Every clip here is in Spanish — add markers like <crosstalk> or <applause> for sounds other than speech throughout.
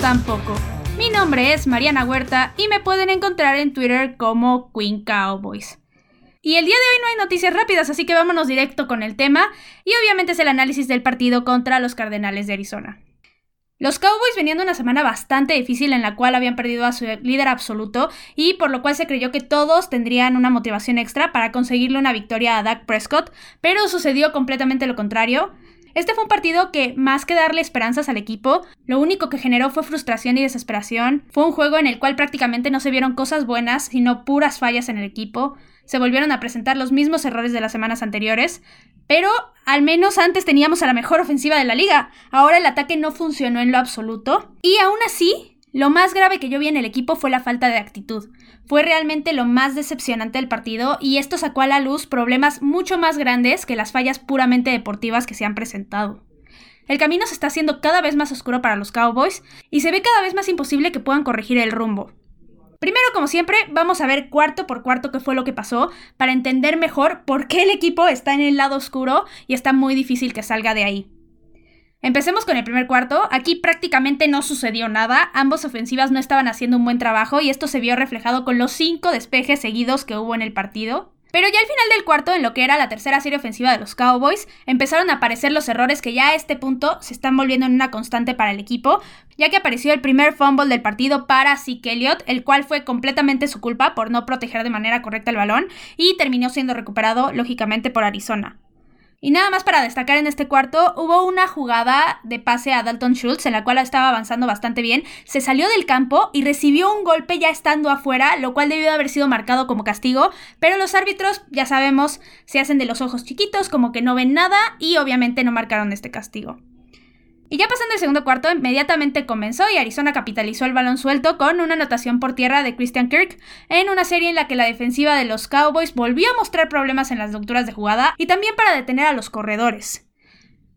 tampoco. Mi nombre es Mariana Huerta y me pueden encontrar en Twitter como Queen Cowboys. Y el día de hoy no hay noticias rápidas, así que vámonos directo con el tema y obviamente es el análisis del partido contra los Cardenales de Arizona. Los Cowboys venían de una semana bastante difícil en la cual habían perdido a su líder absoluto y por lo cual se creyó que todos tendrían una motivación extra para conseguirle una victoria a Dak Prescott, pero sucedió completamente lo contrario. Este fue un partido que, más que darle esperanzas al equipo, lo único que generó fue frustración y desesperación. Fue un juego en el cual prácticamente no se vieron cosas buenas, sino puras fallas en el equipo. Se volvieron a presentar los mismos errores de las semanas anteriores, pero al menos antes teníamos a la mejor ofensiva de la liga. Ahora el ataque no funcionó en lo absoluto. Y aún así, lo más grave que yo vi en el equipo fue la falta de actitud. Fue realmente lo más decepcionante del partido y esto sacó a la luz problemas mucho más grandes que las fallas puramente deportivas que se han presentado. El camino se está haciendo cada vez más oscuro para los Cowboys y se ve cada vez más imposible que puedan corregir el rumbo. Primero, como siempre, vamos a ver cuarto por cuarto qué fue lo que pasó para entender mejor por qué el equipo está en el lado oscuro y está muy difícil que salga de ahí. Empecemos con el primer cuarto. Aquí prácticamente no sucedió nada. Ambos ofensivas no estaban haciendo un buen trabajo y esto se vio reflejado con los cinco despejes seguidos que hubo en el partido. Pero ya al final del cuarto, en lo que era la tercera serie ofensiva de los Cowboys, empezaron a aparecer los errores que ya a este punto se están volviendo en una constante para el equipo, ya que apareció el primer fumble del partido para Zeke Elliott, el cual fue completamente su culpa por no proteger de manera correcta el balón y terminó siendo recuperado lógicamente por Arizona. Y nada más para destacar en este cuarto, hubo una jugada de pase a Dalton Schultz en la cual estaba avanzando bastante bien, se salió del campo y recibió un golpe ya estando afuera, lo cual debió haber sido marcado como castigo, pero los árbitros, ya sabemos, se hacen de los ojos chiquitos, como que no ven nada y obviamente no marcaron este castigo. Y ya pasando el segundo cuarto, inmediatamente comenzó y Arizona capitalizó el balón suelto con una anotación por tierra de Christian Kirk en una serie en la que la defensiva de los Cowboys volvió a mostrar problemas en las lecturas de jugada y también para detener a los corredores.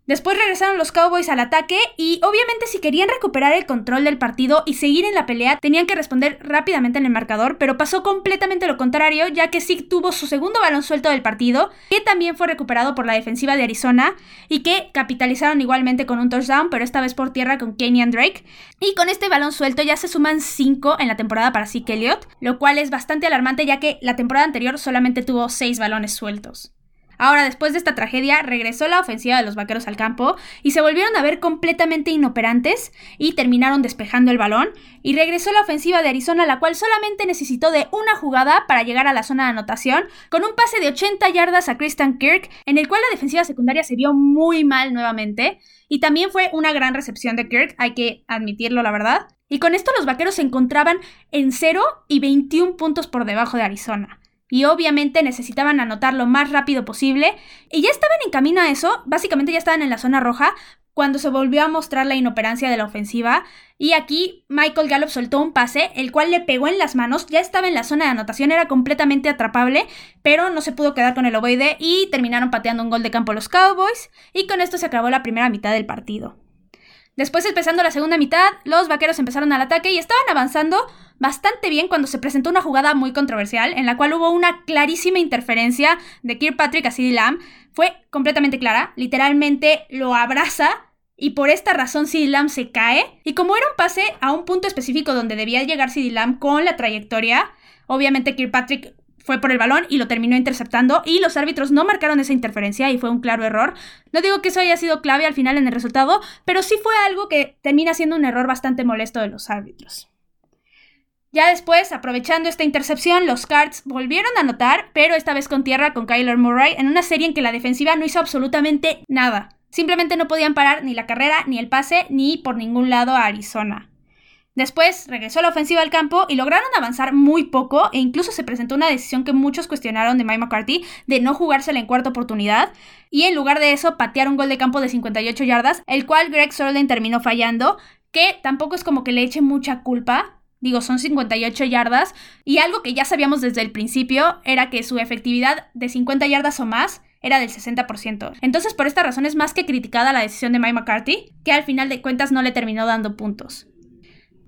Después regresaron los Cowboys al ataque y obviamente si querían recuperar el control del partido y seguir en la pelea tenían que responder rápidamente en el marcador, pero pasó completamente lo contrario ya que Zeke tuvo su segundo balón suelto del partido, que también fue recuperado por la defensiva de Arizona y que capitalizaron igualmente con un touchdown, pero esta vez por tierra con Kenyan Drake. Y con este balón suelto ya se suman 5 en la temporada para Zeke Elliott, lo cual es bastante alarmante ya que la temporada anterior solamente tuvo 6 balones sueltos. Ahora, después de esta tragedia, regresó la ofensiva de los vaqueros al campo y se volvieron a ver completamente inoperantes y terminaron despejando el balón. Y regresó la ofensiva de Arizona, la cual solamente necesitó de una jugada para llegar a la zona de anotación, con un pase de 80 yardas a Christian Kirk, en el cual la defensiva secundaria se vio muy mal nuevamente. Y también fue una gran recepción de Kirk, hay que admitirlo, la verdad. Y con esto los vaqueros se encontraban en 0 y 21 puntos por debajo de Arizona y obviamente necesitaban anotar lo más rápido posible y ya estaban en camino a eso, básicamente ya estaban en la zona roja cuando se volvió a mostrar la inoperancia de la ofensiva y aquí Michael Gallup soltó un pase, el cual le pegó en las manos, ya estaba en la zona de anotación, era completamente atrapable, pero no se pudo quedar con el ovoide y terminaron pateando un gol de campo los Cowboys y con esto se acabó la primera mitad del partido. Después, empezando la segunda mitad, los vaqueros empezaron al ataque y estaban avanzando bastante bien cuando se presentó una jugada muy controversial en la cual hubo una clarísima interferencia de Kirkpatrick a CeeDee Lamb. Fue completamente clara, literalmente lo abraza y por esta razón CeeDee Lamb se cae. Y como era un pase a un punto específico donde debía llegar CeeDee Lamb con la trayectoria, obviamente Kirkpatrick fue por el balón y lo terminó interceptando y los árbitros no marcaron esa interferencia y fue un claro error. No digo que eso haya sido clave al final en el resultado, pero sí fue algo que termina siendo un error bastante molesto de los árbitros. Ya después, aprovechando esta intercepción, los Cards volvieron a anotar, pero esta vez con tierra con Kyler Murray, en una serie en que la defensiva no hizo absolutamente nada. Simplemente no podían parar ni la carrera, ni el pase, ni por ningún lado a Arizona. Después regresó la ofensiva al campo y lograron avanzar muy poco e incluso se presentó una decisión que muchos cuestionaron de Mike McCarthy de no jugársela en cuarta oportunidad y en lugar de eso patear un gol de campo de 58 yardas, el cual Greg Sörlin terminó fallando, que tampoco es como que le eche mucha culpa, digo, son 58 yardas y algo que ya sabíamos desde el principio era que su efectividad de 50 yardas o más era del 60%. Entonces, por esta razón es más que criticada la decisión de Mike McCarthy, que al final de cuentas no le terminó dando puntos.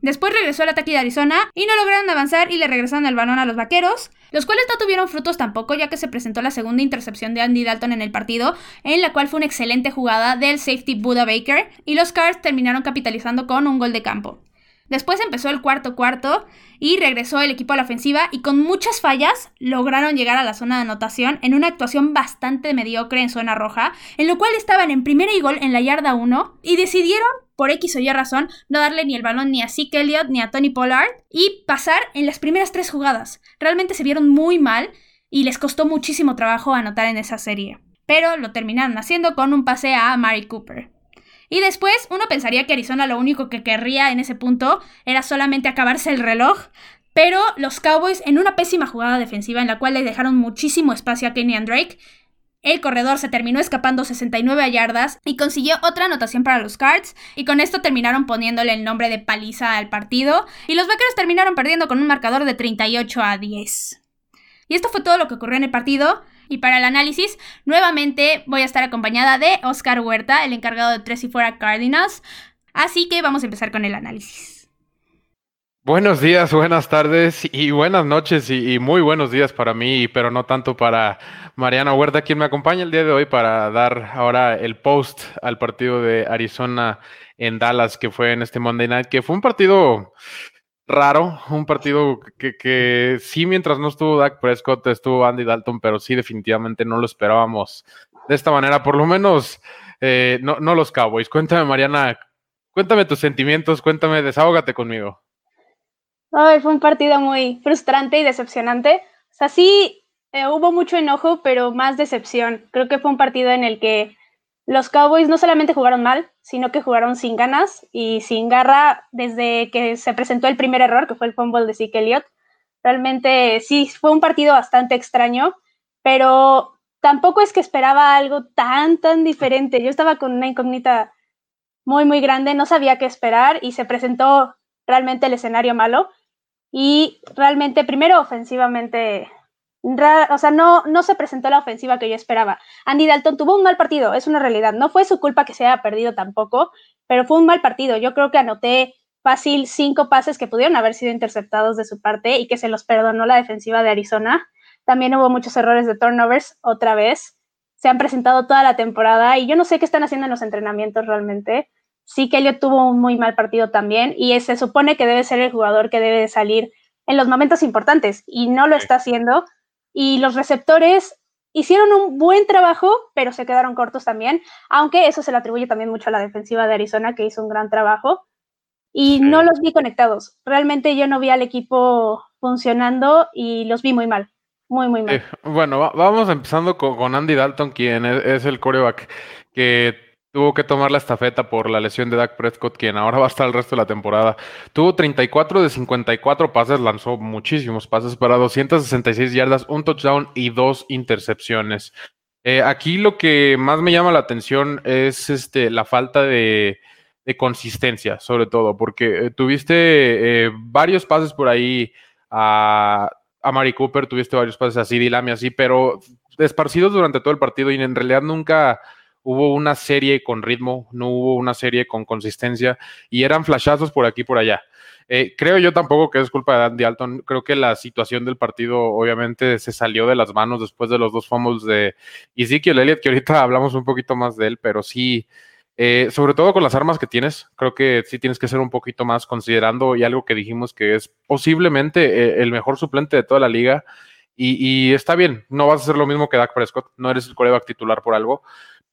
Después regresó al ataque de Arizona y no lograron avanzar y le regresaron el balón a los vaqueros. los cuales no tuvieron frutos tampoco ya que se presentó la segunda intercepción de Andy Dalton en el partido, en la cual fue una excelente jugada del safety Buda Baker, y los Cards terminaron capitalizando con un gol de campo. Después empezó el cuarto cuarto y regresó el equipo a la ofensiva y con muchas fallas lograron llegar a la zona de anotación en una actuación bastante mediocre en zona roja, en lo cual estaban en primera y gol en la yarda 1 y decidieron, por X o Y razón, no darle ni el balón ni a Zeke Elliott ni a Tony Pollard y pasar en las primeras tres jugadas. Realmente se vieron muy mal y les costó muchísimo trabajo anotar en esa serie. Pero lo terminaron haciendo con un pase a Mari Cooper. Y después uno pensaría que Arizona lo único que querría en ese punto era solamente acabarse el reloj, pero los Cowboys en una pésima jugada defensiva en la cual le dejaron muchísimo espacio a Kenny Drake, el corredor se terminó escapando 69 yardas y consiguió otra anotación para los Cards y con esto terminaron poniéndole el nombre de paliza al partido y los Vaqueros terminaron perdiendo con un marcador de 38 a 10. Y esto fue todo lo que ocurrió en el partido. Y para el análisis, nuevamente voy a estar acompañada de Oscar Huerta, el encargado de Tres y Fuera Cardinals. Así que vamos a empezar con el análisis. Buenos días, buenas tardes y buenas noches y, muy buenos días para mí, pero no tanto para Mariana Huerta, quien me acompaña el día de hoy para dar ahora el post al partido de Arizona en Dallas, que fue en este Monday Night, que fue un partido raro, un partido que, que, sí, mientras no estuvo Dak Prescott, estuvo Andy Dalton, pero sí, definitivamente no lo esperábamos de esta manera, por lo menos eh, no, no los Cowboys. Cuéntame, Mariana, cuéntame tus sentimientos, cuéntame, desahógate conmigo. Ay, fue un partido muy frustrante y decepcionante. O sea, sí eh, hubo mucho enojo, pero más decepción. Creo que fue un partido en el que los Cowboys no solamente jugaron mal, sino que jugaron sin ganas y sin garra desde que se presentó el primer error, que fue el fumble de Zeke Elliott. Realmente sí, fue un partido bastante extraño, pero tampoco es que esperaba algo tan, tan diferente. Yo estaba con una incógnita muy, muy grande, no sabía qué esperar y se presentó realmente el escenario malo. Y realmente, primero ofensivamente, o sea, no, no se presentó la ofensiva que yo esperaba. Andy Dalton tuvo un mal partido, es una realidad. No fue su culpa que se haya perdido tampoco, pero fue un mal partido. Yo creo que anoté fácil cinco pases que pudieron haber sido interceptados de su parte y que se los perdonó la defensiva de Arizona. También hubo muchos errores de turnovers otra vez. Se han presentado toda la temporada y yo no sé qué están haciendo en los entrenamientos realmente. Sí que Elliot tuvo un muy mal partido también y se supone que debe ser el jugador que debe salir en los momentos importantes y no lo está haciendo y los receptores hicieron un buen trabajo, pero se quedaron cortos también, aunque eso se le atribuye también mucho a la defensiva de Arizona, que hizo un gran trabajo. Y no los vi conectados. Realmente yo no vi al equipo funcionando y los vi muy mal. Muy, muy mal. bueno, vamos empezando con, Andy Dalton, quien es, es el coreback que Tuvo que tomar la estafeta por la lesión de Dak Prescott, quien ahora <laughs> va a estar el resto de la temporada. Tuvo 34 de 54 pases, lanzó muchísimos pases para 266 yardas, un touchdown y dos intercepciones. Eh, aquí lo que más me llama la atención es este, la falta de, consistencia, sobre todo, porque eh, tuviste eh, varios pases por ahí a, a Mari Cooper, tuviste varios pases a CD Lamb así, pero esparcidos durante todo el partido y en realidad nunca hubo una serie con ritmo, no hubo una serie con consistencia y eran flashazos por aquí y por allá. Eh, creo yo tampoco que es culpa de Andy Alton. Creo que la situación del partido obviamente se salió de las manos después de los dos fumbles de Ezekiel Elliott, que ahorita hablamos un poquito más de él, pero sí, eh, sobre todo con las armas que tienes, creo que sí tienes que ser un poquito más considerando y algo que dijimos que es posiblemente eh, el mejor suplente de toda la liga. Y, y, está bien, no vas a hacer lo mismo que Dak Prescott, no eres el coreback titular por algo,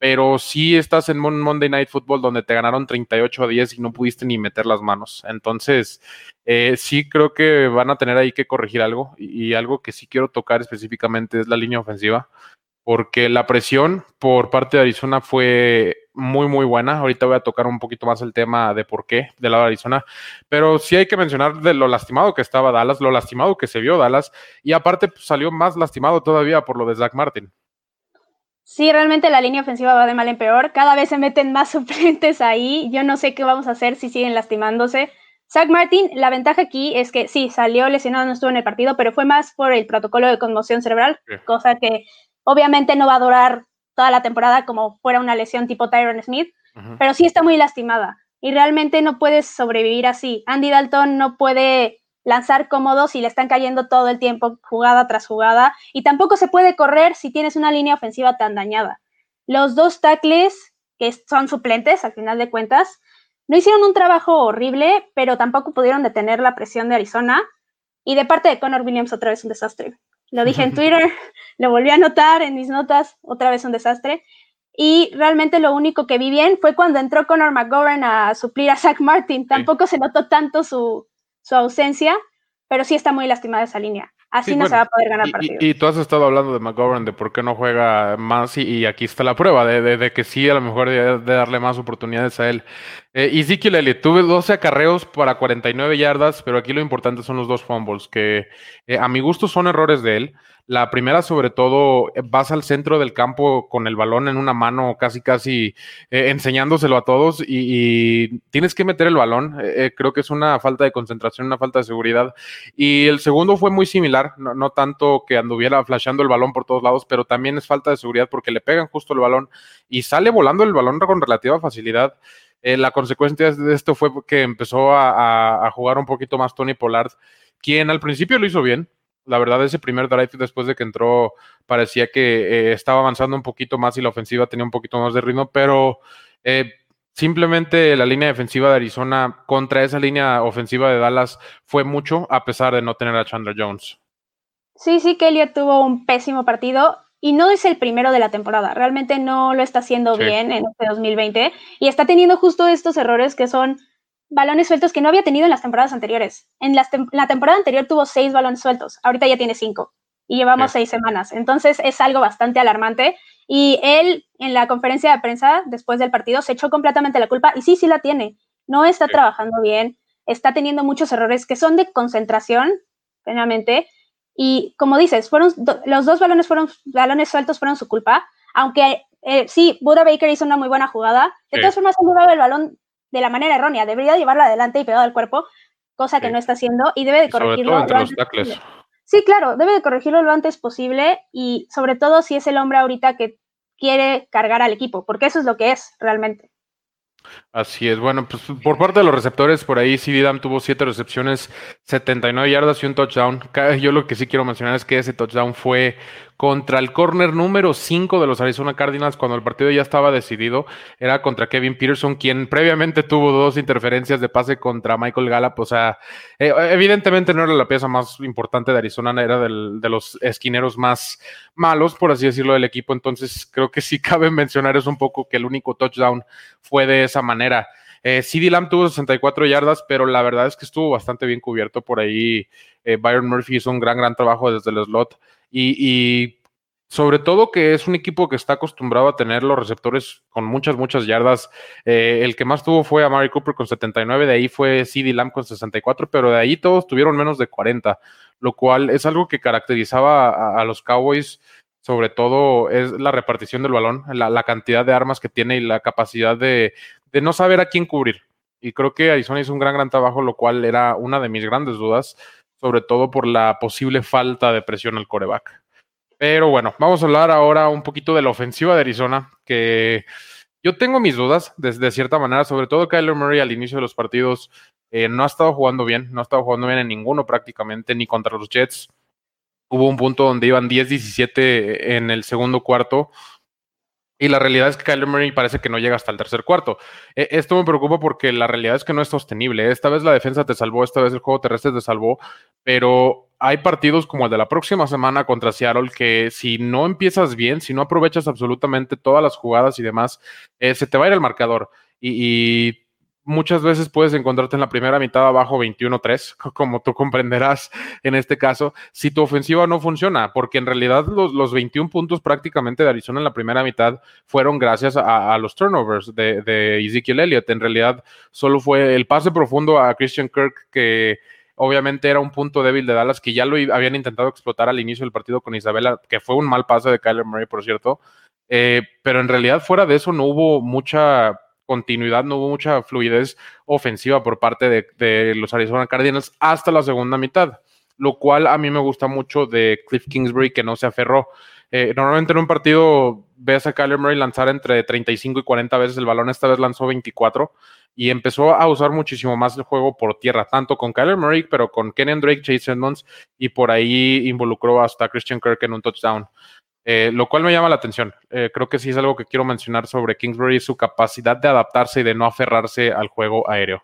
pero sí estás en Monday Night Football donde te ganaron 38 a 10 y no pudiste ni meter las manos. Entonces, eh, sí creo que van a tener ahí que corregir algo y, algo que sí quiero tocar específicamente es la línea ofensiva, porque la presión por parte de Arizona fue muy, muy buena. Ahorita voy a tocar un poquito más el tema de por qué del lado de Arizona, pero sí hay que mencionar de lo lastimado que estaba Dallas, lo lastimado que se vio Dallas y aparte pues, salió más lastimado todavía por lo de Zach Martin. Sí, realmente la línea ofensiva va de mal en peor. Cada vez se meten más <laughs> suplentes ahí. Yo no sé qué vamos a hacer si siguen lastimándose. Zach Martin, la ventaja aquí es que sí, salió lesionado, no estuvo en el partido, pero fue más por el protocolo de conmoción cerebral, cosa que obviamente no va a durar toda la temporada como fuera una lesión tipo Tyron Smith, pero sí está muy lastimada y realmente no puedes sobrevivir así. Andy Dalton no puede lanzar cómodos y le están cayendo todo el tiempo jugada tras jugada. Y tampoco se puede correr si tienes una línea ofensiva tan dañada. Los dos tackles, que son suplentes al final de cuentas, no hicieron un trabajo horrible, pero tampoco pudieron detener la presión de Arizona. Y de parte de Connor Williams, otra vez un desastre. Lo dije en <laughs> Twitter, <laughs> lo volví a anotar en mis notas, otra vez un desastre. Y realmente lo único que vi bien fue cuando entró Connor McGovern a suplir a Zach Martin. Tampoco se notó tanto su, su ausencia, pero sí está muy lastimada esa línea. Así no se va a poder ganar partidos. Y, tú has estado hablando de McGovern, de por qué no juega más, y, aquí está la prueba, de, que sí, a lo mejor de, darle más oportunidades a él. Eh, Ezekiel Elliott, tuve 12 acarreos para 49 yardas, pero aquí lo importante son los dos fumbles, que eh, a mi gusto son errores de él. La primera, sobre todo, vas al centro del campo con el balón en una mano, casi, casi eh, enseñándoselo a todos y, tienes que meter el balón. Eh, eh, creo que es una falta de concentración, una falta de seguridad. Y el segundo fue muy similar, no, tanto que anduviera flashando el balón por todos lados, pero también es falta de seguridad porque le pegan justo el balón y sale volando el balón con relativa facilidad. la consecuencia de esto fue que empezó a jugar un poquito más Tony Pollard, quien al principio lo hizo bien, la verdad, ese primer drive después de que entró parecía que eh, estaba avanzando un poquito más y la ofensiva tenía un poquito más de ritmo, pero eh, simplemente la línea defensiva de Arizona contra esa línea ofensiva de Dallas fue mucho a pesar de no tener a Chandler Jones. Sí, sí, Kelly tuvo un pésimo partido y no es el primero de la temporada. Realmente no lo está haciendo bien en este 2020 y está teniendo justo estos errores que son balones sueltos que no había tenido en las temporadas anteriores. En la, temporada anterior tuvo seis balones sueltos, ahorita ya tiene cinco y llevamos seis semanas. Entonces es algo bastante alarmante. Y él en la conferencia de prensa después del partido se echó completamente la culpa y sí, sí la tiene. No está trabajando bien, está teniendo muchos errores que son de concentración, plenamente. Y como dices, fueron los dos balones fueron balones sueltos fueron su culpa, aunque eh, sí, Buda Baker hizo una muy buena jugada. De todas formas, han el balón de la manera errónea. Debería llevarla adelante y pegado al cuerpo, cosa que no está haciendo y debe de corregirlo. Sí, claro, debe de corregirlo lo antes posible y sobre todo si es el hombre ahorita que quiere cargar al equipo, porque eso es lo que es realmente. Así es, bueno, pues por parte de los receptores, por ahí CD Dam tuvo siete recepciones, 79 yardas y un touchdown. Yo lo que sí quiero mencionar es que ese touchdown fue contra el corner número 5 de los Arizona Cardinals cuando el partido ya estaba decidido. Era contra Kevin Peterson, quien previamente tuvo dos interferencias de pase contra Michael Gallup. O sea, eh, evidentemente no era la pieza más importante de Arizona, era de los esquineros más malos, por así decirlo, del equipo. Entonces, creo que sí <laughs> cabe mencionar es un poco que el único touchdown fue de esa manera. Eh, CD Lamb tuvo 64 yardas, pero la verdad es que estuvo bastante bien cubierto por ahí. Eh, Byron Murphy hizo un gran, gran trabajo desde el slot. Y, sobre todo que es un equipo que está acostumbrado a tener los receptores con muchas, muchas yardas. Eh, el que más tuvo fue a Mari Cooper con 79, de ahí fue CD Lamb con 64, pero de ahí todos tuvieron menos de 40, lo cual es algo que caracterizaba a, los Cowboys. Sobre todo es la repartición del balón, la, cantidad de armas que tiene y la capacidad de, de no saber a quién cubrir. Y creo que Arizona hizo un gran, gran trabajo, lo cual era una de mis grandes dudas sobre todo por la posible falta de presión al coreback. Pero bueno, vamos a hablar ahora un poquito de la ofensiva de Arizona, que yo tengo mis dudas, de, cierta manera, sobre todo Kyler Murray al inicio de los partidos eh, no ha estado jugando bien, no ha estado jugando bien en ninguno prácticamente, ni contra los Jets. Hubo un punto donde iban 10-17 en el segundo cuarto y la realidad es que Kyler Murray parece que no llega hasta el tercer cuarto. E, esto me preocupa porque la realidad es que no es sostenible. Esta vez la defensa te salvó, esta vez el juego terrestre te salvó, pero hay partidos como el de la próxima semana contra Seattle que si no empiezas bien, si no aprovechas absolutamente todas las jugadas y demás, eh, se te va a ir el marcador. y muchas veces puedes encontrarte en la primera mitad abajo 21-3, <laughs> como tú comprenderás en este caso, si tu ofensiva no funciona, porque en realidad los, los 21 puntos prácticamente de Arizona en la primera mitad fueron gracias a, los turnovers de, Ezekiel Elliott. En realidad solo fue el pase profundo a Christian Kirk que obviamente era un punto débil de Dallas que ya lo habían intentado explotar al inicio del partido con Isabela, que fue un mal pase de Kyler Murray, por cierto. Eh, pero en realidad fuera de eso no hubo mucha continuidad, no hubo mucha fluidez ofensiva por parte de, los Arizona Cardinals hasta la segunda mitad, lo cual a mí me gusta mucho de Cliff Kingsbury que no se aferró. Eh, normalmente en un partido ves a Kyler Murray lanzar entre 35 y 40 veces el balón, esta vez lanzó 24 y empezó a usar muchísimo más el juego por tierra, tanto con Kyler Murray, pero con Kenyon Drake, Chase Edmonds y por ahí involucró hasta Christian Kirk en un touchdown. Eh, lo cual me llama la atención. Eh, creo que sí es algo que quiero mencionar sobre Kingsbury, su capacidad de adaptarse y de no aferrarse al juego aéreo.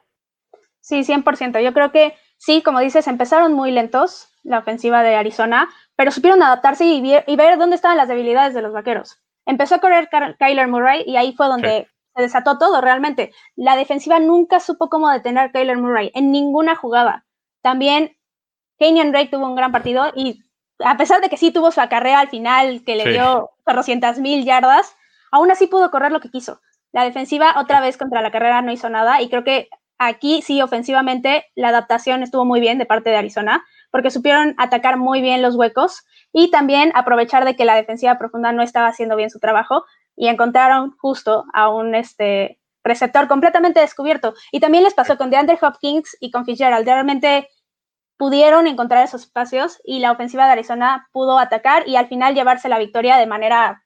Sí, 100%. Yo creo que sí, como dices, empezaron muy lentos la ofensiva de Arizona, pero supieron adaptarse y, ver dónde estaban las debilidades de los vaqueros. Empezó a correr Kyler Murray y ahí fue donde se desató todo realmente. La defensiva nunca supo cómo detener a Kyler Murray en ninguna jugada. También Kenyon Drake tuvo un gran partido y a pesar de que sí tuvo su acarrea al final, que le dio 400 mil yardas, aún así pudo correr lo que quiso. La defensiva otra vez contra la carrera no hizo nada y creo que aquí sí ofensivamente la adaptación estuvo muy bien de parte de Arizona porque supieron atacar muy bien los huecos y también aprovechar de que la defensiva profunda no estaba haciendo bien su trabajo y encontraron justo a un este, receptor completamente descubierto. Y también les pasó con DeAndre Hopkins y con Fitzgerald. Realmente pudieron encontrar esos espacios y la ofensiva de Arizona pudo atacar y al final llevarse la victoria de manera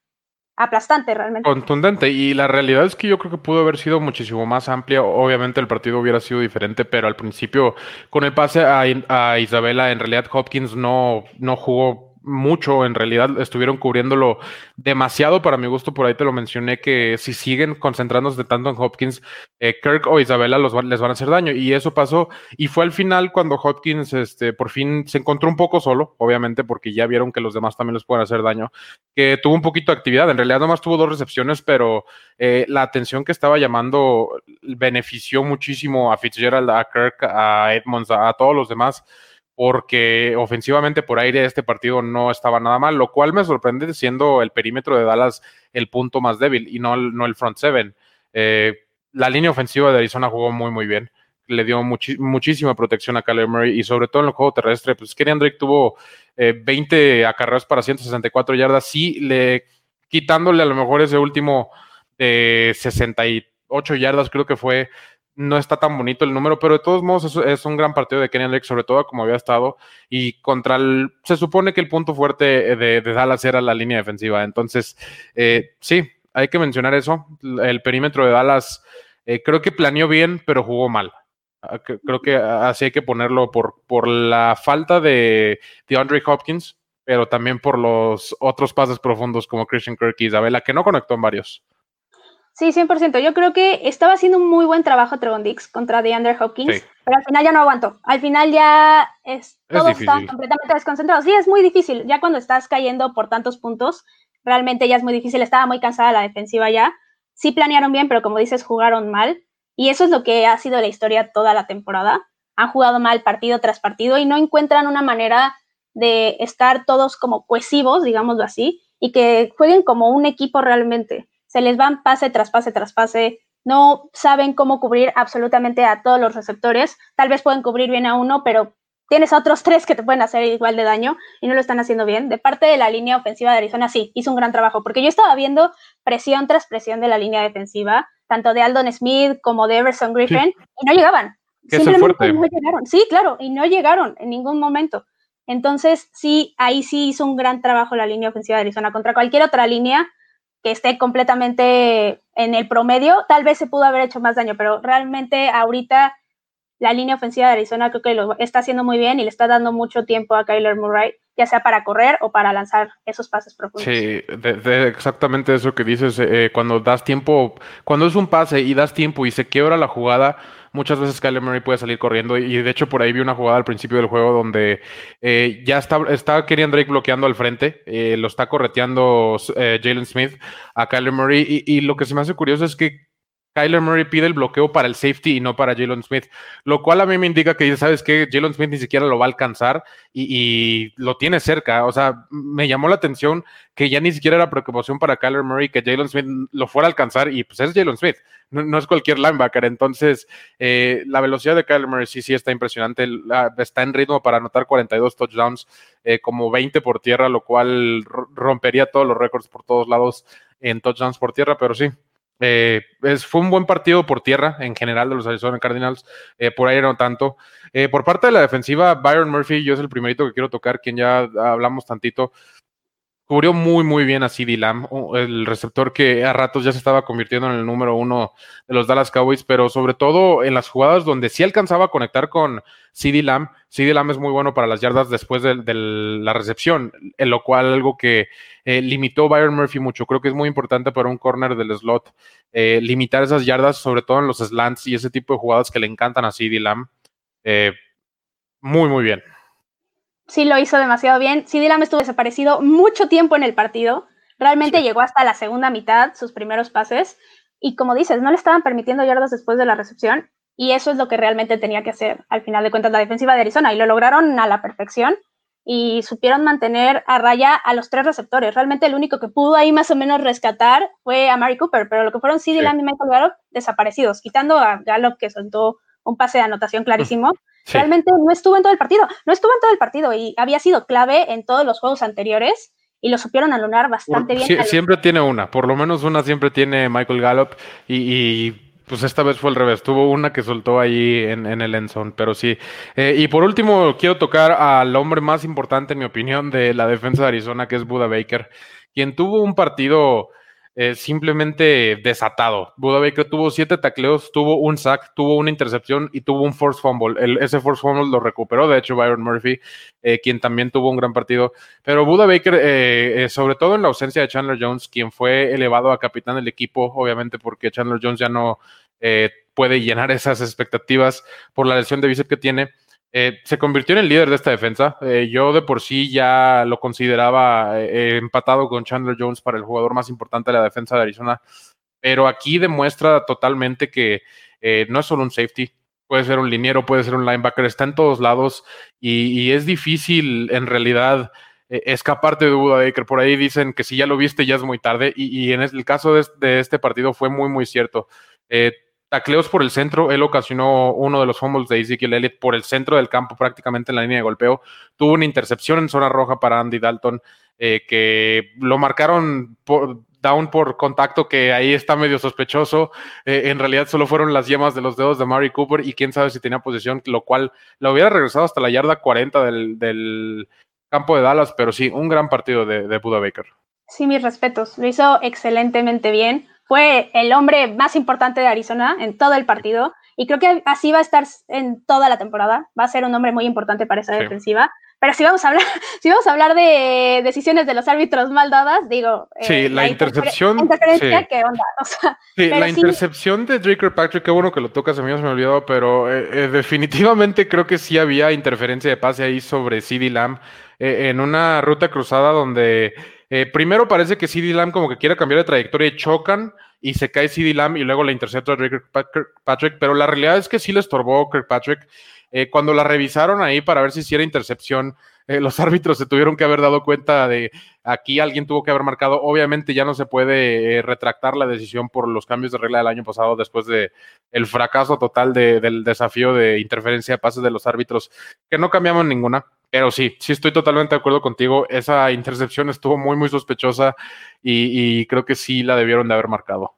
aplastante realmente. Contundente. Y la realidad es que yo creo que pudo haber sido muchísimo más amplia. Obviamente el partido hubiera sido diferente, pero al principio con el pase a, Isabela, en realidad Hopkins no, no jugó mucho, en realidad estuvieron cubriéndolo demasiado para mi gusto, por ahí te lo mencioné, que si siguen concentrándose tanto en Hopkins, eh, Kirk o Isabela los les van a hacer daño, y eso pasó, y fue al final cuando Hopkins este, por fin se encontró un poco solo, obviamente, porque ya vieron que los demás también les pueden hacer daño, que tuvo un poquito de actividad, en realidad nomás tuvo dos recepciones, pero eh, la atención que estaba llamando benefició muchísimo a Fitzgerald, a Kirk, a Edmonds, a todos los demás, porque ofensivamente por aire este partido no estaba nada mal, lo cual me sorprende siendo el perímetro de Dallas el punto más débil y no, no el front seven. Eh, la línea ofensiva de Arizona jugó muy, muy bien. Le dio muchísima protección a Kyler Murray y sobre todo en el juego terrestre, pues Kenny Drake tuvo 20 eh, acarreos para 164 yardas, sí, le, quitándole a lo mejor ese último de 68 yardas, creo que fue no está tan bonito el número, pero de todos modos es, un gran partido de Kenny Drake, sobre todo como había estado, y contra el, se supone que el punto fuerte de, Dallas era la línea defensiva, entonces, eh, sí, hay que mencionar eso, el perímetro de Dallas eh, creo que planeó bien, pero jugó mal. Ah, creo que así hay que ponerlo por, por la falta de, de Andre Hopkins, pero también por los otros pases profundos como Christian Kirk y Isabella, que no conectó en varios. Sí, 100%. Yo creo que estaba haciendo un muy buen trabajo Trevon Dix contra DeAndre Hopkins, pero al final ya no aguantó. Al final ya es, todos están completamente desconcentrados. Sí, es muy difícil. Ya cuando estás cayendo por tantos puntos, realmente ya es muy difícil. Estaba muy cansada la defensiva ya. Sí planearon bien, pero como dices, jugaron mal. Y eso es lo que ha sido la historia toda la temporada. Han jugado mal partido tras partido y no encuentran una manera de estar todos como cohesivos, digámoslo así, y que jueguen como un equipo realmente se les van pase tras pase tras pase, no saben cómo cubrir absolutamente a todos los receptores, tal vez pueden cubrir bien a uno, pero tienes a otros <laughs> tres que te pueden hacer igual de daño y no lo están haciendo bien. De parte de la línea ofensiva de Arizona, sí, hizo un gran trabajo, porque yo estaba viendo presión tras presión de la línea defensiva, tanto de Aldon Smith como de Everson Griffin, y no llegaban. Simplemente no llegaron. Sí, claro, y no llegaron en ningún momento. Entonces, sí, ahí sí hizo un gran trabajo la línea ofensiva de Arizona. Contra cualquier otra línea, que esté completamente en el promedio, tal vez se pudo haber hecho más daño, pero realmente ahorita la línea ofensiva de Arizona creo que lo está haciendo muy bien y le está dando mucho tiempo a Kyler Murray, ya sea para correr o para lanzar esos pases profundos. Sí, exactamente eso que dices, eh, cuando das tiempo, cuando es un pase y das tiempo y se quiebra la jugada, muchas veces Kyler Murray puede salir corriendo y de hecho por ahí vi una jugada al principio del juego donde eh, ya está, está Kenyan Drake bloqueando al frente, eh, lo está correteando eh, Jalen Smith a Kyler Murray y, y, lo que se me hace curioso es que Kyler Murray pide el bloqueo para el safety y no para Jalen Smith, lo cual a mí me indica que, ¿sabes qué? Jalen Smith ni siquiera lo va a alcanzar y, lo tiene cerca. O sea, me llamó la atención que ya ni siquiera era preocupación para Kyler Murray que Jalen Smith lo fuera a alcanzar y pues es Jalen Smith, no, es cualquier linebacker. Entonces, eh, la velocidad de Kyler Murray sí, sí está impresionante. está en ritmo para anotar 42 touchdowns, eh, como 20 por tierra, lo cual rompería todos los récords por todos lados en touchdowns por tierra, pero sí, eh, fue un buen partido por tierra en general de los Arizona Cardinals, eh, por ahí no tanto. Eh, por parte de la defensiva, Byron Murphy, yo es el primerito que quiero tocar, quien ya hablamos tantito. Cubrió muy, muy bien a CD Lamb, el receptor que a ratos ya se estaba convirtiendo en el número uno de los Dallas Cowboys, pero sobre todo en las jugadas donde sí alcanzaba a conectar con CD Lamb. CD Lamb es muy bueno para las yardas después de, la recepción, en lo cual algo que eh, limitó Byron Murphy mucho. Creo que es muy importante para un corner del slot eh, limitar esas yardas, sobre todo en los slants y ese tipo de jugadas que le encantan a CD Lamb. Eh, muy, muy bien sí lo hizo demasiado bien. CD Lamb estuvo desaparecido mucho tiempo en el partido. Realmente llegó hasta la segunda mitad, sus primeros pases. Y como dices, no le estaban permitiendo yardas después de la recepción. Y eso es lo que realmente tenía que hacer, al final de cuentas, la defensiva de Arizona. Y lo lograron a la perfección. Y supieron mantener a raya a los tres receptores. Realmente el único que pudo ahí más o menos rescatar fue a Mary Cooper. Pero lo que fueron CD Lamb y Michael Gallup desaparecidos. Quitando a Gallup, que soltó un pase de anotación clarísimo. Realmente no estuvo en todo el partido, no estuvo en todo el partido y había sido clave en todos los juegos anteriores y lo supieron anular bastante bien. siempre tiene una, por lo menos una siempre tiene Michael Gallup y, pues esta vez fue al revés, tuvo una que soltó ahí en, el Enson, pero sí. Eh, y por último, quiero tocar al hombre más importante, en mi opinión, de la defensa de Arizona, que es Buda Baker, quien tuvo un partido eh, simplemente desatado. Buda Baker tuvo siete tacleos, tuvo un sack, tuvo una intercepción y tuvo un force fumble. ese force fumble lo recuperó, de hecho, Byron Murphy, eh, quien también tuvo un gran partido. Pero Buda Baker, eh, sobre todo en la ausencia de Chandler Jones, quien fue elevado a capitán del equipo, obviamente porque Chandler Jones ya no puede llenar esas expectativas por la lesión de bíceps que tiene. Eh, se convirtió en el líder de esta defensa. Eh, yo de por sí ya lo consideraba eh, empatado con Chandler Jones para el jugador más importante de la defensa de Arizona, pero aquí demuestra totalmente que no es solo un safety, puede ser un liniero, puede ser un linebacker, está en todos lados y, es difícil en realidad escaparte de Buda Baker. Por ahí dicen que si ya lo viste ya es muy tarde y, en el caso de, de, este partido fue muy, muy cierto tacleos por el centro, él ocasionó uno de los fumbles de Ezekiel Elliott por el centro del campo, prácticamente en la línea de golpeo. Tuvo una intercepción en zona roja para Andy Dalton, eh, que lo marcaron por, down por contacto, que ahí está medio sospechoso. Eh, en realidad solo fueron las yemas de los dedos de Mary Cooper y quién sabe si tenía posición, lo cual lo hubiera regresado hasta la yarda 40 del, campo de Dallas, pero sí, un gran partido de, de Buda Baker. Sí, mis respetos. Lo hizo excelentemente bien fue el hombre más importante de Arizona en todo el partido y creo que así va a estar en toda la temporada. Va a ser un hombre muy importante para esa defensiva. Pero si vamos a hablar, <laughs> si vamos a hablar de decisiones de los árbitros mal dadas, digo. Eh, sí, la, intercepción. ¿qué onda? sí, la intercepción de Drake Patrick, qué bueno que lo tocas, a mí se me olvidó, pero eh, eh, definitivamente creo que sí había interferencia de pase ahí sobre CD Lamb en una ruta cruzada donde eh, primero parece que CD Lamb como que quiere cambiar de trayectoria y chocan y se cae CD Lamb y luego la intercepta Kirkpatrick, pero la realidad es que sí le estorbó Kirkpatrick. Eh, cuando la revisaron ahí para ver si hiciera intercepción, eh, los <laughs> árbitros se tuvieron que haber dado cuenta de aquí alguien tuvo que haber marcado. Obviamente ya no se puede retractar la decisión por los cambios de regla del año pasado después de el fracaso total del desafío de interferencia de pases de los árbitros, que no cambiamos ninguna. Pero sí, sí estoy totalmente de acuerdo contigo. Esa intercepción estuvo muy, muy sospechosa y, creo que sí la debieron de haber marcado.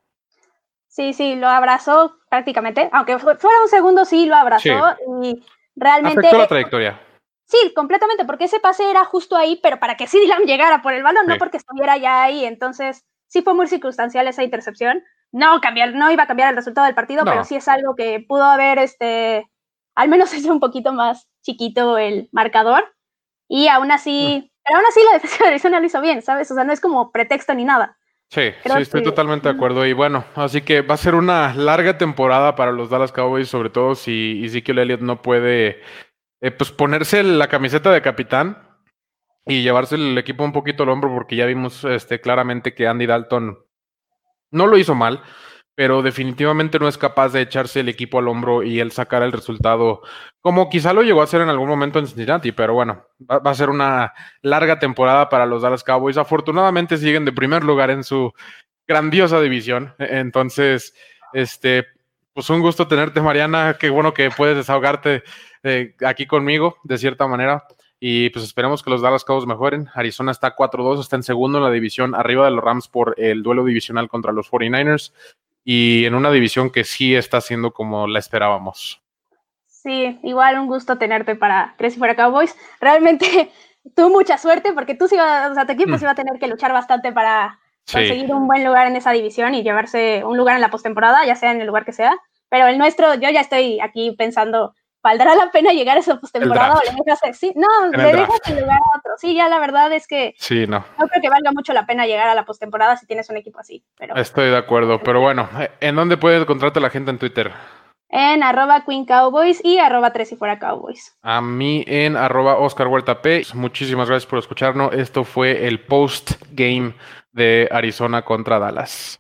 Sí, sí, lo abrazó prácticamente. Aunque fuera un segundo, sí lo abrazó y realmente. Afectó la trayectoria. Sí, completamente, porque ese pase era justo ahí, pero para que <laughs> CD Lamb llegara por el balón, no porque estuviera ya ahí. Entonces, sí fue muy circunstancial esa intercepción. No, cambiar, no iba a cambiar el resultado del partido, pero sí es algo que pudo haber este, al menos <laughs> es un poquito más chiquito el marcador. Y aún así, mm. pero aún así la defensa de Arizona lo hizo bien, ¿sabes? O sea, no es como pretexto ni nada. Sí, sí, estoy totalmente de acuerdo. Y bueno, así que va a ser una larga temporada para los Dallas Cowboys, sobre todo si Ezekiel Elliott no puede eh, pues ponerse la camiseta de capitán y llevarse el equipo un poquito al hombro, porque ya vimos este, claramente que Andy Dalton no lo hizo mal pero definitivamente no es capaz de echarse el equipo al hombro y él sacar el resultado, como quizá lo llegó a hacer en algún momento en Cincinnati, pero bueno, va, a ser una larga temporada para los Dallas Cowboys. Afortunadamente siguen de primer lugar en su grandiosa división, e, entonces, este, pues un gusto tenerte, Mariana, qué bueno que puedes desahogarte eh, aquí conmigo, de cierta manera. Y pues esperemos que los Dallas Cowboys mejoren. Arizona está 4-2, está en segundo en la división, arriba de los Rams por el duelo divisional contra los 49ers y en una división que sí está siendo como la esperábamos. Sí, igual un gusto tenerte para Tres y Fuera Cowboys. Realmente <laughs> tuvo mucha suerte porque tú sí o sea, tu equipo mm. sí va a tener que luchar bastante para conseguir un buen lugar en esa división y llevarse un lugar en la postemporada, ya sea en el lugar que sea. Pero el nuestro, yo ya estoy aquí pensando, ¿valdrá la pena llegar a esa postemporada o le dejas sí, no, le dejas el lugar a otro. Sí, ya la verdad es que sí, no. no creo que valga mucho la pena llegar a la postemporada si tienes un equipo así. Pero... Estoy de acuerdo, pero bueno, ¿en dónde puede encontrarte la gente en Twitter? En arroba Queen Cowboys y arroba Tres y Fuera Cowboys. A mí en arroba Oscar Huerta P. Muchísimas gracias por escucharnos. Esto fue el post game de Arizona contra Dallas.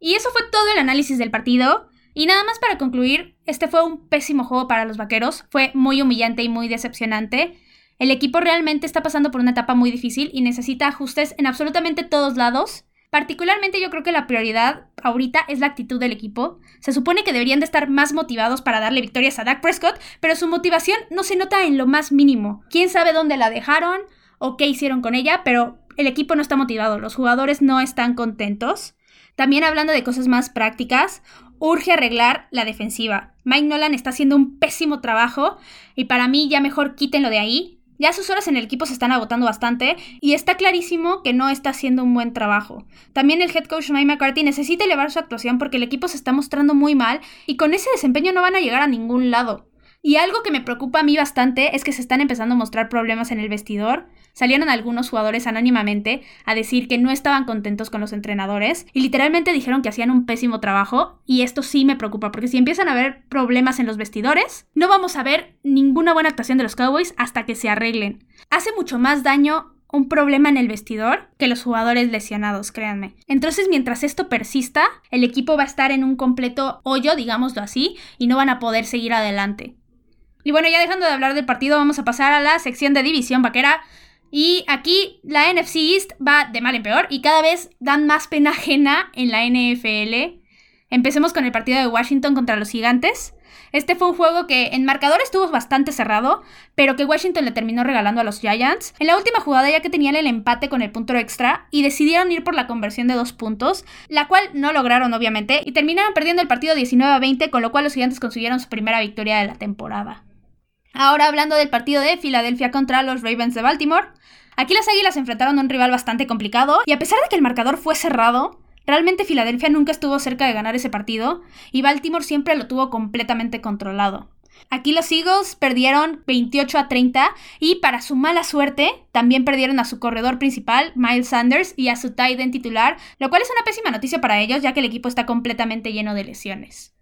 Y eso fue todo el análisis del partido. Y nada más para concluir, este fue un pésimo juego para los vaqueros, fue muy humillante y muy decepcionante. El equipo realmente está pasando por una etapa muy difícil y necesita ajustes en absolutamente todos lados. Particularmente yo creo que la prioridad ahorita es la actitud del equipo. Se supone que deberían de estar más motivados para darle victorias a Dak Prescott, pero su motivación no se nota en lo más mínimo. ¿Quién sabe dónde la dejaron o qué hicieron con ella? Pero el equipo no está motivado, los jugadores no están contentos. También hablando de cosas más prácticas, urge arreglar la defensiva. Mike Nolan está haciendo un pésimo trabajo y para mí ya mejor quítenlo de ahí. Ya sus horas en el equipo se están agotando bastante y está clarísimo que no está haciendo un buen trabajo. También el head coach Mike McCarthy necesita elevar su actuación porque el equipo se está mostrando muy mal y con ese desempeño no van a llegar a ningún lado. Y algo que me preocupa a mí bastante es que se están empezando a mostrar problemas en el vestidor. Salieron algunos jugadores anónimamente a decir que no estaban contentos con los entrenadores y literalmente dijeron que hacían un pésimo trabajo y esto sí me preocupa porque si empiezan a haber problemas en los vestidores, no vamos a ver ninguna buena actuación de los Cowboys hasta que se arreglen. Hace mucho más daño un problema en el vestidor que los jugadores lesionados, créanme. Entonces, mientras esto persista, el equipo va a estar en un completo hoyo, digámoslo así, y no van a poder seguir adelante. Y bueno, ya dejando de hablar del partido, vamos a pasar a la sección de división vaquera. Y aquí la NFC East va de mal en peor y cada vez dan más pena <laughs> ajena en la NFL. Empecemos con el partido de Washington contra los Gigantes. Este fue un juego que en marcador estuvo bastante cerrado, pero que Washington le terminó regalando a los Giants. En la última jugada ya que tenían el empate con el punto extra y decidieron ir por la conversión de dos puntos, la cual no lograron obviamente y terminaron perdiendo el partido 19 a 20, con lo cual los Gigantes consiguieron su primera victoria de la temporada. Ahora hablando del partido de Filadelfia contra los Ravens de Baltimore. Aquí las Águilas enfrentaron a un rival bastante complicado y a pesar de que el marcador fue cerrado, realmente Filadelfia nunca estuvo cerca de ganar ese partido y Baltimore siempre lo tuvo completamente controlado. Aquí los Eagles perdieron 28 a 30 y para su mala suerte también perdieron a su corredor principal, Miles Sanders, y a su tight end titular, lo cual es una pésima noticia para ellos ya que el equipo está completamente lleno de lesiones.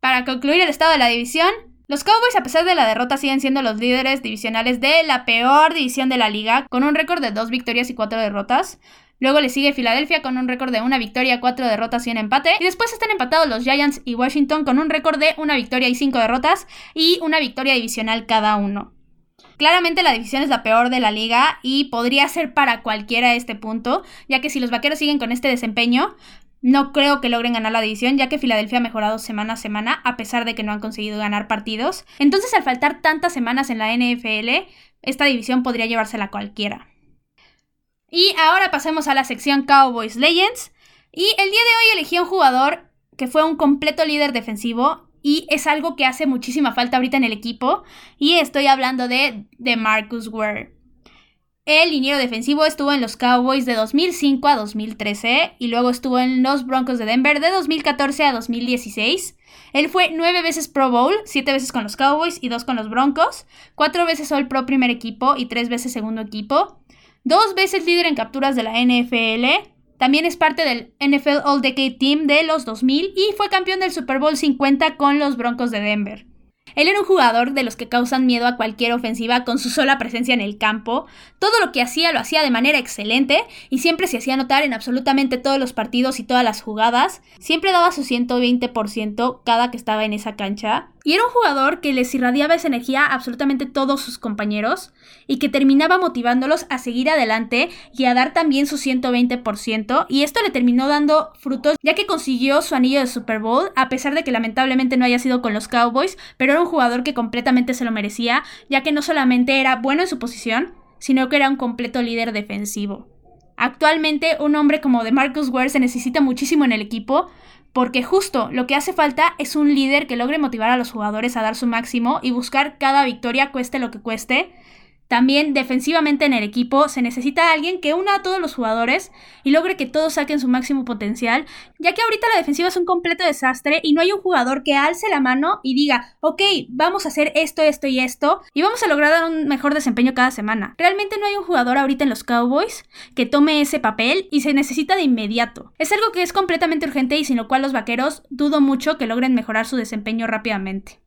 Para concluir el estado de la división, los Cowboys, a pesar de la derrota, siguen siendo los líderes divisionales de la peor división de la liga, con un récord de dos victorias y cuatro derrotas. Luego le sigue Filadelfia con un récord de una victoria, cuatro derrotas y un empate. Y después están empatados los Giants y Washington con un récord de una victoria y cinco derrotas y una victoria divisional cada uno. Claramente la división es la peor de la liga y podría ser para cualquiera este punto, ya que si los vaqueros siguen con este desempeño, no creo que logren ganar la división, ya que Filadelfia ha mejorado semana a semana, a pesar de que no han conseguido ganar partidos. Entonces, al faltar tantas semanas en la NFL, esta división podría llevársela cualquiera. Y ahora pasemos a la sección Cowboys Legends. Y el día de hoy elegí a un jugador que fue un completo líder defensivo y es algo que hace muchísima falta ahorita en el equipo. Y estoy hablando de, de Marcus Ware. El liniero defensivo estuvo en los Cowboys de 2005 a 2013 y luego estuvo en los Broncos de Denver de 2014 a 2016. Él fue nueve veces Pro Bowl, siete veces con los Cowboys y dos con los Broncos, cuatro veces All Pro primer equipo y tres veces segundo equipo, dos veces líder en capturas de la NFL, también es parte del NFL All Decade Team de los 2000 y fue campeón del Super Bowl 50 con los Broncos de Denver. Él era un jugador de los que causan miedo a cualquier ofensiva con su sola presencia en el campo. Todo lo que hacía lo hacía de manera excelente y siempre se hacía notar en absolutamente todos los partidos y todas las jugadas. Siempre daba su 120% cada que estaba en esa cancha. Y era un jugador que les irradiaba esa energía a absolutamente todos sus compañeros y que terminaba motivándolos a seguir adelante y a dar también su 120%. Y esto le terminó dando frutos ya que consiguió su anillo de Super Bowl, a pesar de que lamentablemente no haya sido con los Cowboys, pero era un jugador que completamente se lo merecía, ya que no solamente era bueno en su posición, sino que era un completo líder defensivo. Actualmente un hombre como de Marcus Ware se necesita muchísimo en el equipo, porque justo lo que hace falta es un líder que logre motivar a los jugadores a dar su máximo y buscar cada victoria cueste lo que cueste. También defensivamente en el equipo se necesita alguien que una a todos los jugadores y logre que todos saquen su máximo potencial, ya que ahorita la defensiva es un completo desastre y no hay un jugador que alce la mano y diga, ok, vamos a hacer esto, esto y esto y vamos a lograr dar un mejor desempeño cada semana. Realmente no hay un jugador ahorita en los Cowboys que tome ese papel y se necesita de inmediato. Es algo que es completamente urgente y sin lo cual los vaqueros dudo mucho que logren mejorar su desempeño rápidamente.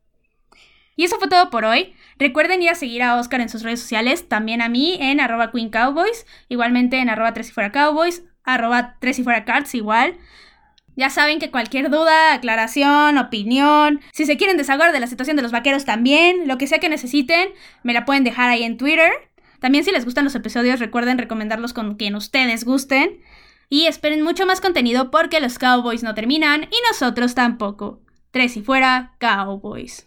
Y eso fue todo por hoy. Recuerden ir a seguir a Oscar en sus redes sociales, también a mí en arroba Queen Cowboys, igualmente en arroba tres y fuera Cowboys, arroba tres y fuera Cards igual. Ya saben que cualquier duda, aclaración, opinión, si se quieren desahogar de la situación de los vaqueros también, lo que sea que necesiten, me la pueden dejar ahí en Twitter. También si les gustan los episodios, recuerden recomendarlos con quien ustedes gusten. Y esperen mucho más contenido porque los Cowboys no terminan y nosotros tampoco. Tres y fuera, Cowboys.